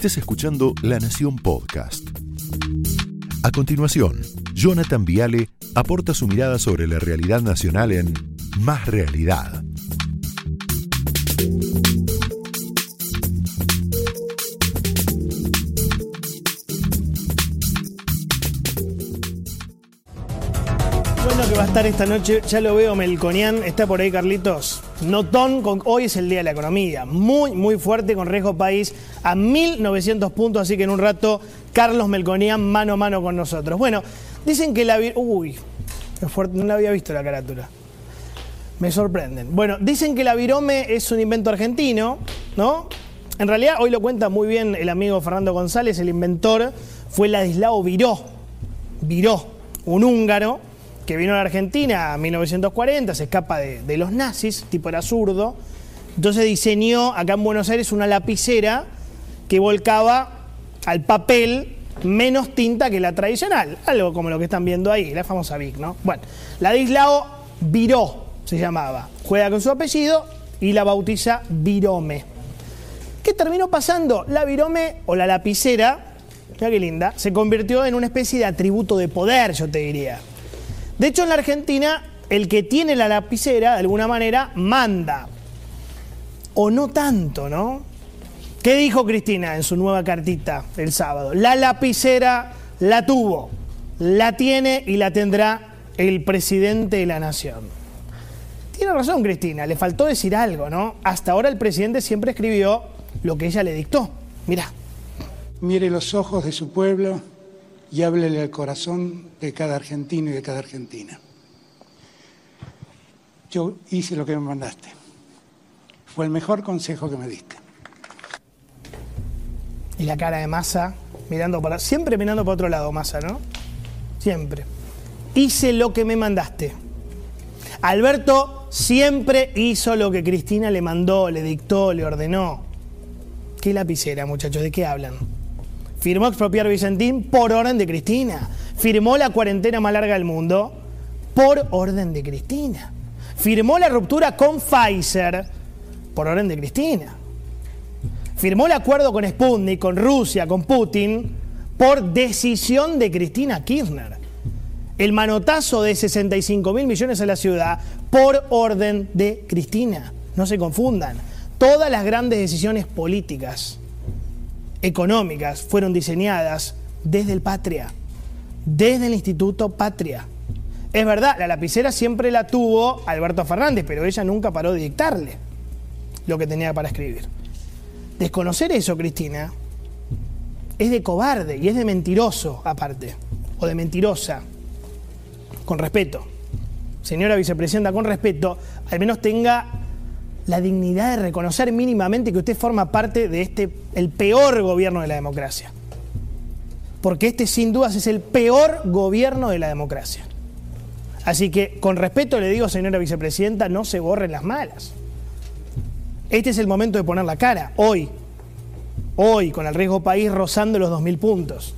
estés escuchando La Nación Podcast. A continuación, Jonathan Viale aporta su mirada sobre la realidad nacional en Más Realidad. Bueno que va a estar esta noche, ya lo veo, Melconian, está por ahí Carlitos. Notón, hoy es el Día de la Economía, muy, muy fuerte con riesgo país a 1.900 puntos, así que en un rato Carlos Melconian mano a mano con nosotros. Bueno, dicen que la... Uy, fuerte, no la había visto la carátula. Me sorprenden. Bueno, dicen que la virome es un invento argentino, ¿no? En realidad, hoy lo cuenta muy bien el amigo Fernando González, el inventor fue Ladislao Viró. Viró, un húngaro que vino a la Argentina en 1940, se escapa de, de los nazis, tipo era zurdo. Entonces diseñó acá en Buenos Aires una lapicera que volcaba al papel menos tinta que la tradicional, algo como lo que están viendo ahí, la famosa Vic, ¿no? Bueno, Ladislao Viró se llamaba, juega con su apellido y la bautiza Virome. ¿Qué terminó pasando? La Virome o la lapicera, mira qué linda, se convirtió en una especie de atributo de poder, yo te diría. De hecho, en la Argentina, el que tiene la lapicera, de alguna manera, manda. O no tanto, ¿no? ¿Qué dijo Cristina en su nueva cartita el sábado? La lapicera la tuvo, la tiene y la tendrá el presidente de la nación. Tiene razón Cristina, le faltó decir algo, ¿no? Hasta ahora el presidente siempre escribió lo que ella le dictó. Mirá. Mire los ojos de su pueblo y háblele al corazón de cada argentino y de cada argentina. Yo hice lo que me mandaste. Fue el mejor consejo que me diste. Y la cara de Massa mirando para. Siempre mirando para otro lado, Massa, ¿no? Siempre. Hice lo que me mandaste. Alberto siempre hizo lo que Cristina le mandó, le dictó, le ordenó. ¿Qué lapicera, muchachos? ¿De qué hablan? Firmó expropiar Vicentín por orden de Cristina. Firmó la cuarentena más larga del mundo por orden de Cristina. Firmó la ruptura con Pfizer por orden de Cristina. Firmó el acuerdo con Sputnik, con Rusia, con Putin, por decisión de Cristina Kirchner. El manotazo de 65 mil millones a la ciudad por orden de Cristina. No se confundan. Todas las grandes decisiones políticas, económicas, fueron diseñadas desde el Patria, desde el Instituto Patria. Es verdad, la lapicera siempre la tuvo Alberto Fernández, pero ella nunca paró de dictarle lo que tenía para escribir. Desconocer eso, Cristina, es de cobarde y es de mentiroso aparte, o de mentirosa, con respeto. Señora vicepresidenta, con respeto, al menos tenga la dignidad de reconocer mínimamente que usted forma parte de este, el peor gobierno de la democracia. Porque este sin dudas es el peor gobierno de la democracia. Así que, con respeto le digo, señora vicepresidenta, no se borren las malas. Este es el momento de poner la cara, hoy. Hoy, con el riesgo país rozando los 2.000 puntos.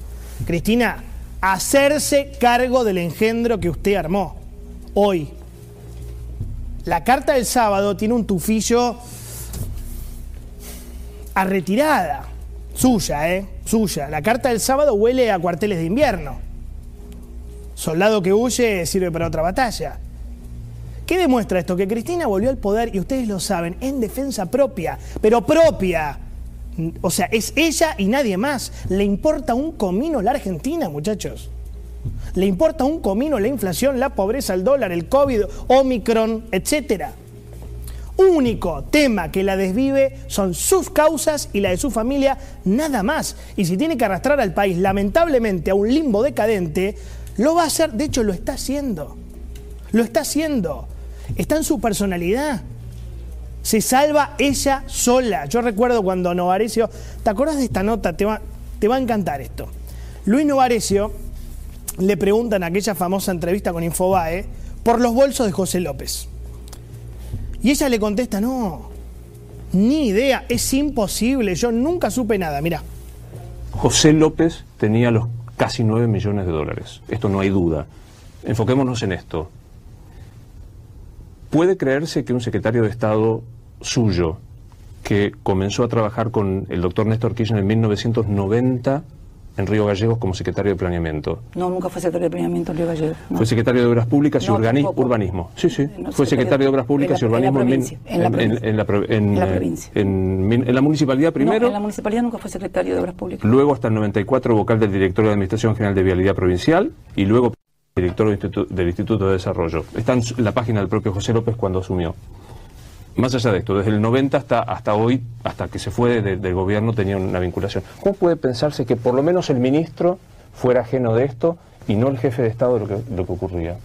Cristina, hacerse cargo del engendro que usted armó. Hoy. La carta del sábado tiene un tufillo a retirada. Suya, ¿eh? Suya. La carta del sábado huele a cuarteles de invierno. Soldado que huye sirve para otra batalla. ¿Qué demuestra esto? Que Cristina volvió al poder, y ustedes lo saben, en defensa propia, pero propia. O sea, es ella y nadie más. Le importa un comino la Argentina, muchachos. Le importa un comino la inflación, la pobreza, el dólar, el COVID, Omicron, etc. Único tema que la desvive son sus causas y la de su familia, nada más. Y si tiene que arrastrar al país lamentablemente a un limbo decadente, lo va a hacer, de hecho lo está haciendo. Lo está haciendo. Está en su personalidad. Se salva ella sola. Yo recuerdo cuando Novarecio, ¿te acuerdas de esta nota? Te va, te va a encantar esto. Luis Novarecio le pregunta en aquella famosa entrevista con Infobae por los bolsos de José López. Y ella le contesta, no, ni idea, es imposible, yo nunca supe nada, mira. José López tenía los casi 9 millones de dólares, esto no hay duda. Enfoquémonos en esto. ¿Puede creerse que un secretario de Estado suyo que comenzó a trabajar con el doctor Néstor Kirchner en 1990 en Río Gallegos como secretario de Planeamiento. No, nunca fue secretario de Planeamiento en Río Gallegos. no. Fue secretario de Obras Públicas y No, tampoco. Urbanismo. Sí, sí. No, Fue secretario de Obras Públicas y Urbanismo en, la provincia. en la provincia. en la municipalidad primero, en la municipalidad nunca fue secretario de Obras Públicas. luego hasta el 94 vocal del directorio de Administración General de Vialidad Provincial y luego director del Instituto, del Instituto de Desarrollo. Está en la página del propio José López cuando asumió. Más allá de esto, desde el 90 hasta, hasta hoy, hasta que se fue de- del gobierno, tenía una vinculación. ¿Cómo puede pensarse que por lo menos el ministro fuera ajeno de esto y no el jefe de Estado de lo que, lo que ocurría?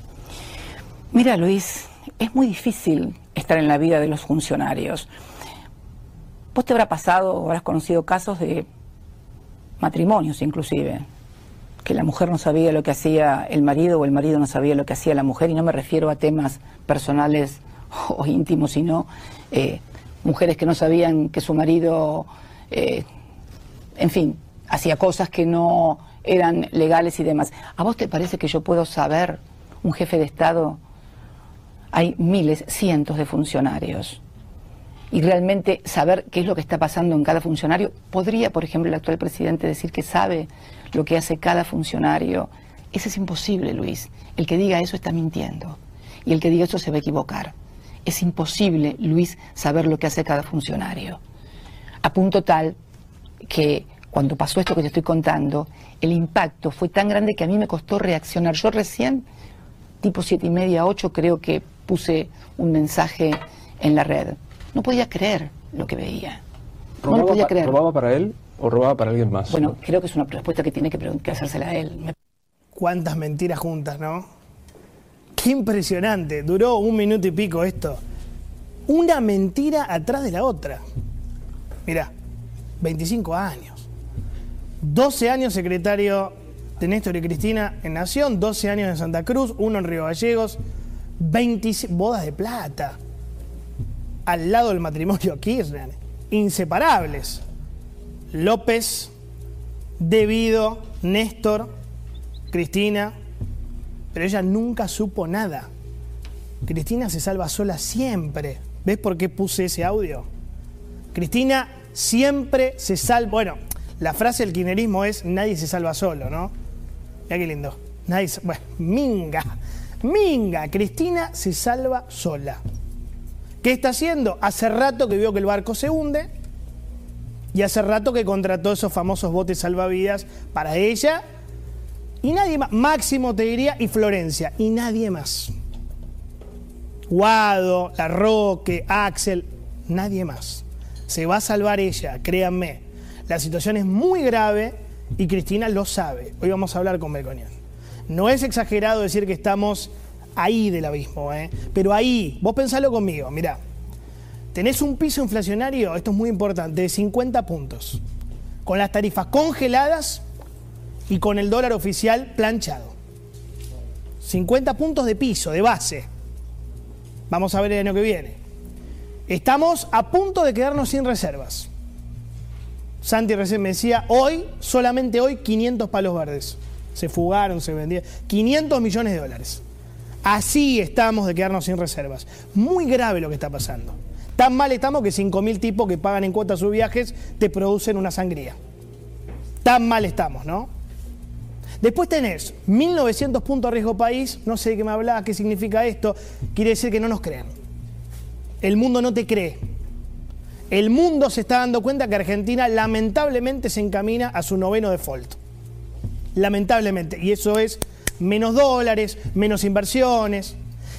Mira, Luis, es muy difícil estar en la vida de los funcionarios. Vos te habrá pasado, habrás conocido casos de matrimonios inclusive, que la mujer no sabía lo que hacía el marido o el marido no sabía lo que hacía la mujer, y no me refiero a temas personales o íntimos, sino eh, mujeres que no sabían que su marido, eh, en fin, hacía cosas que no eran legales y demás. ¿A vos te parece que yo puedo saber, un jefe de Estado, hay miles, cientos de funcionarios? y realmente saber qué es lo que está pasando en cada funcionario. ¿Podría, por ejemplo, el actual presidente decir que sabe lo que hace cada funcionario? Eso es imposible, Luis. El que diga eso está mintiendo. Y el que diga eso se va a equivocar. Es imposible, Luis, saber lo que hace cada funcionario. A punto tal que cuando pasó esto que te estoy contando, el impacto fue tan grande que a mí me costó reaccionar. Yo recién, tipo siete y media, ocho, creo que puse un mensaje en la red. No podía creer lo que veía. No lo ¿Robaba podía pa- creer. ¿Robaba para él o robaba para alguien más? Bueno, creo que es una respuesta que tiene que, que hacérsela a él. Me Cuántas mentiras juntas, ¿no? Qué impresionante. Duró un minuto y pico esto. Una mentira atrás de la otra. Mirá, 25 años. 12 años secretario de Néstor y Cristina en Nación, 12 años en Santa Cruz, uno en Río Gallegos, 26 bodas de plata. Al lado del matrimonio Kirchner. Inseparables. López, Debido, Néstor, Cristina, pero ella nunca supo nada. Cristina se salva sola siempre. ¿Ves por qué puse ese audio? Cristina siempre se salva. Bueno, la frase del kirchnerismo es nadie se salva solo, ¿no? Mira qué lindo. Nadie se- Bueno, minga. Minga. Cristina se salva sola. ¿Qué está haciendo? Hace rato que vio que el barco se hunde y hace rato que contrató esos famosos botes salvavidas para ella y nadie más. Máximo te diría y Florencia y nadie más. Guado, La Roque, Axel, nadie más. Se va a salvar ella, créanme. La situación es muy grave y Cristina lo sabe. Hoy vamos a hablar con Melconian. No es exagerado decir que estamos ahí del abismo, ¿eh? pero ahí, vos pensalo conmigo, mirá. Tenés un piso inflacionario, esto es muy importante, de 50 puntos, con las tarifas congeladas y con el dólar oficial planchado. 50 puntos de piso, de base. Vamos a ver el año que viene. Estamos a punto de quedarnos sin reservas. Santi recién me decía, hoy, solamente hoy, 500 palos verdes. Se fugaron, se vendieron. 500 millones de dólares. Así estamos de quedarnos sin reservas. Muy grave lo que está pasando. Tan mal estamos que 5.000 tipos que pagan en cuotas sus viajes te producen una sangría. Tan mal estamos, ¿no? Después tenés 1.900 puntos riesgo país. No sé de qué me hablaba, qué significa esto. Quiere decir que no nos crean. El mundo no te cree. El mundo se está dando cuenta que Argentina lamentablemente se encamina a su noveno default. Lamentablemente. Y eso es menos dólares, menos inversiones.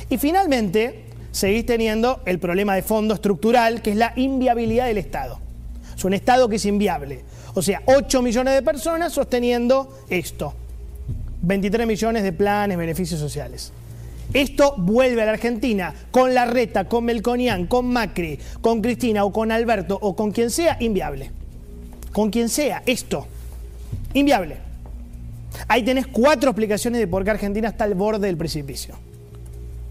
Y finalmente, seguís teniendo el problema de fondo estructural, que es la inviabilidad del Estado. Es un Estado que es inviable. O sea, 8 millones de personas sosteniendo esto. 23 millones de planes, beneficios sociales. Esto vuelve a la Argentina con la reta, con Melconian, con Macri, con Cristina o con Alberto o con quien sea, inviable. Con quien sea, esto. Inviable. Ahí tenés cuatro explicaciones de por qué Argentina está al borde del precipicio.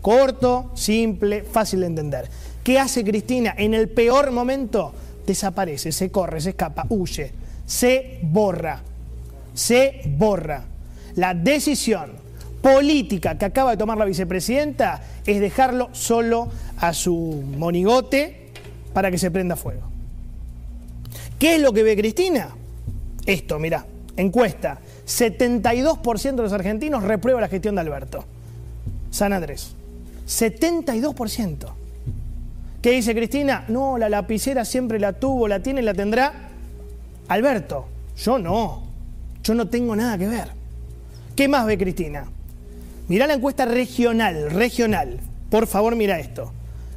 Corto, simple, fácil de entender. ¿Qué hace Cristina? En el peor momento desaparece, se corre, se escapa, huye, se borra. Se borra. La decisión política que acaba de tomar la vicepresidenta es dejarlo solo a su monigote para que se prenda fuego. ¿Qué es lo que ve Cristina? Esto, mira, encuesta. 72% de los argentinos reprueba la gestión de Alberto. San Andrés. 72%. ¿Qué dice Cristina? No, la lapicera siempre la tuvo, la tiene, la tendrá. Alberto, yo no. Yo no tengo nada que ver. ¿Qué más ve Cristina? Mirá la encuesta regional, regional. Por favor, mira esto.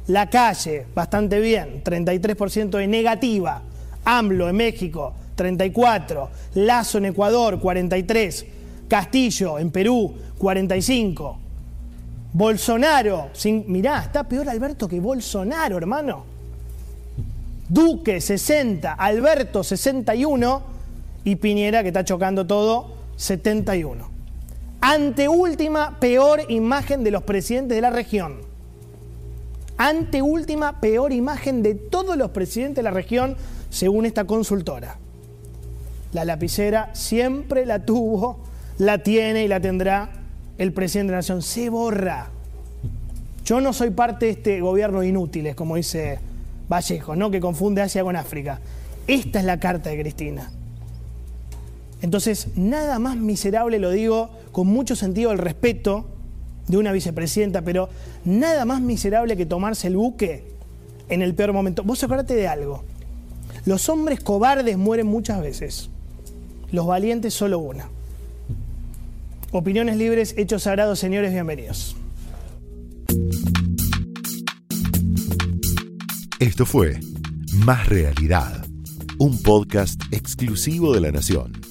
La calle, bastante bien, 33% de negativa. AMLO en México, 34. Lazo en Ecuador, 43. Castillo en Perú, 45. Bolsonaro, sin, mirá, está peor Alberto que Bolsonaro, hermano. Duque, 60. Alberto, 61. Y Piñera, que está chocando todo, 71. Anteúltima peor imagen de los presidentes de la región. Anteúltima peor imagen de todos los presidentes de la región, según esta consultora. La lapicera siempre la tuvo, la tiene y la tendrá el presidente de la nación. Se borra. Yo no soy parte de este gobierno inútiles, como dice Vallejo, ¿no? que confunde Asia con África. Esta es la carta de Cristina. Entonces, nada más miserable, lo digo con mucho sentido del respeto de una vicepresidenta, pero nada más miserable que tomarse el buque en el peor momento. Vos acordate de algo. Los hombres cobardes mueren muchas veces, los valientes solo una. Opiniones libres, hechos sagrados, señores, bienvenidos. Esto fue Más Realidad, un podcast exclusivo de La Nación.